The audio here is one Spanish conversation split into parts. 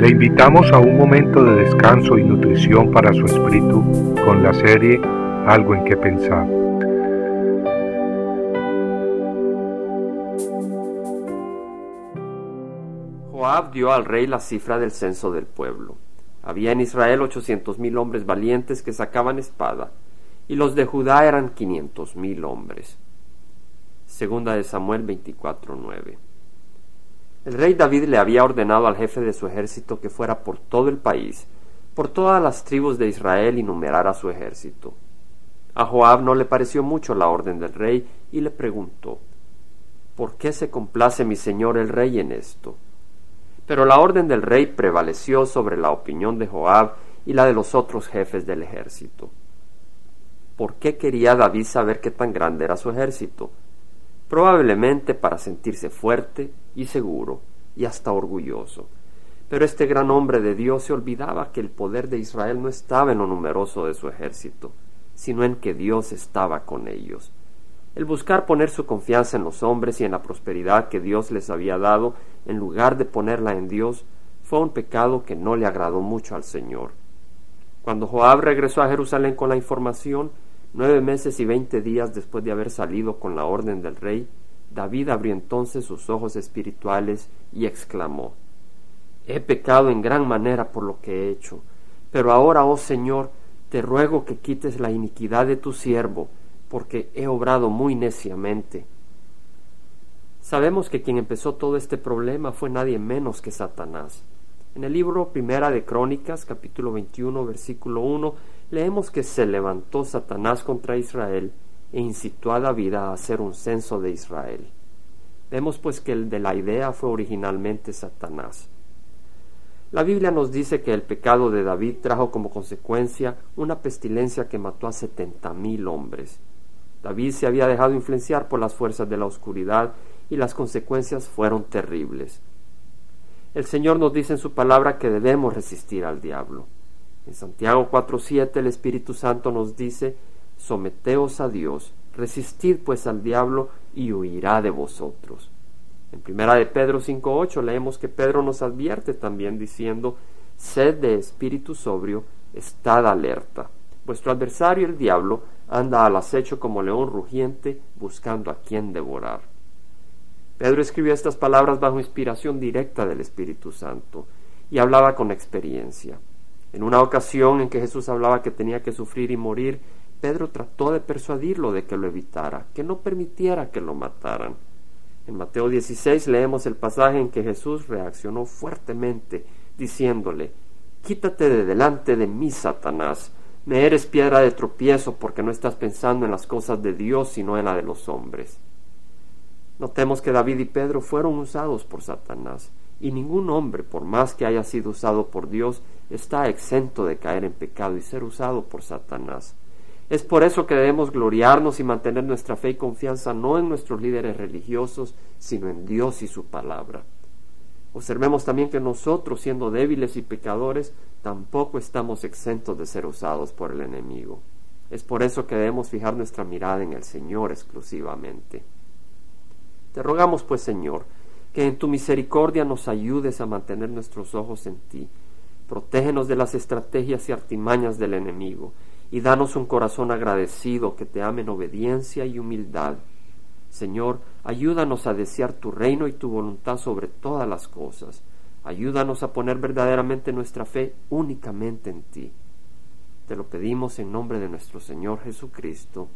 Le invitamos a un momento de descanso y nutrición para su espíritu con la serie Algo en que pensar. Joab dio al rey la cifra del censo del pueblo. Había en Israel ochocientos mil hombres valientes que sacaban espada, y los de Judá eran quinientos mil hombres. Segunda de Samuel 24:9. El rey David le había ordenado al jefe de su ejército que fuera por todo el país, por todas las tribus de Israel y numerara su ejército. A Joab no le pareció mucho la orden del rey y le preguntó ¿Por qué se complace mi señor el rey en esto? Pero la orden del rey prevaleció sobre la opinión de Joab y la de los otros jefes del ejército. ¿Por qué quería David saber qué tan grande era su ejército? Probablemente para sentirse fuerte y seguro y hasta orgulloso. Pero este gran hombre de Dios se olvidaba que el poder de Israel no estaba en lo numeroso de su ejército, sino en que Dios estaba con ellos. El buscar poner su confianza en los hombres y en la prosperidad que Dios les había dado, en lugar de ponerla en Dios, fue un pecado que no le agradó mucho al Señor. Cuando Joab regresó a Jerusalén con la información, Nueve meses y veinte días después de haber salido con la orden del rey, David abrió entonces sus ojos espirituales y exclamó He pecado en gran manera por lo que he hecho, pero ahora, oh Señor, te ruego que quites la iniquidad de tu siervo, porque he obrado muy neciamente. Sabemos que quien empezó todo este problema fue nadie menos que Satanás. En el libro Primera de Crónicas, capítulo 21, versículo 1, leemos que se levantó Satanás contra Israel e incitó a David a hacer un censo de Israel. Vemos pues que el de la idea fue originalmente Satanás. La Biblia nos dice que el pecado de David trajo como consecuencia una pestilencia que mató a setenta mil hombres. David se había dejado influenciar por las fuerzas de la oscuridad y las consecuencias fueron terribles. El Señor nos dice en su palabra que debemos resistir al diablo. En Santiago 4.7 el Espíritu Santo nos dice, someteos a Dios, resistid pues al diablo y huirá de vosotros. En primera de Pedro 5.8 leemos que Pedro nos advierte también diciendo, sed de espíritu sobrio, estad alerta. Vuestro adversario el diablo anda al acecho como león rugiente buscando a quien devorar. Pedro escribió estas palabras bajo inspiración directa del Espíritu Santo y hablaba con experiencia. En una ocasión en que Jesús hablaba que tenía que sufrir y morir, Pedro trató de persuadirlo de que lo evitara, que no permitiera que lo mataran. En Mateo 16 leemos el pasaje en que Jesús reaccionó fuertemente, diciéndole, Quítate de delante de mí, Satanás, me eres piedra de tropiezo porque no estás pensando en las cosas de Dios, sino en la de los hombres. Notemos que David y Pedro fueron usados por Satanás, y ningún hombre, por más que haya sido usado por Dios, está exento de caer en pecado y ser usado por Satanás. Es por eso que debemos gloriarnos y mantener nuestra fe y confianza no en nuestros líderes religiosos, sino en Dios y su palabra. Observemos también que nosotros, siendo débiles y pecadores, tampoco estamos exentos de ser usados por el enemigo. Es por eso que debemos fijar nuestra mirada en el Señor exclusivamente. Te rogamos, pues, Señor, que en tu misericordia nos ayudes a mantener nuestros ojos en ti Protégenos de las estrategias y artimañas del enemigo y danos un corazón agradecido que te ame en obediencia y humildad. Señor, ayúdanos a desear tu reino y tu voluntad sobre todas las cosas. Ayúdanos a poner verdaderamente nuestra fe únicamente en ti. Te lo pedimos en nombre de nuestro Señor Jesucristo.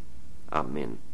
Amén.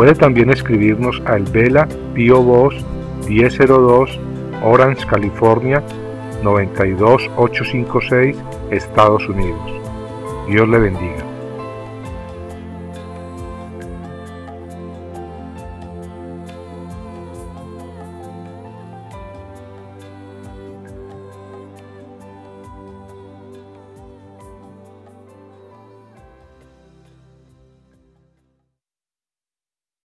Puede también escribirnos al Vela Pio Voz 1002 Orange, California 92856, Estados Unidos. Dios le bendiga.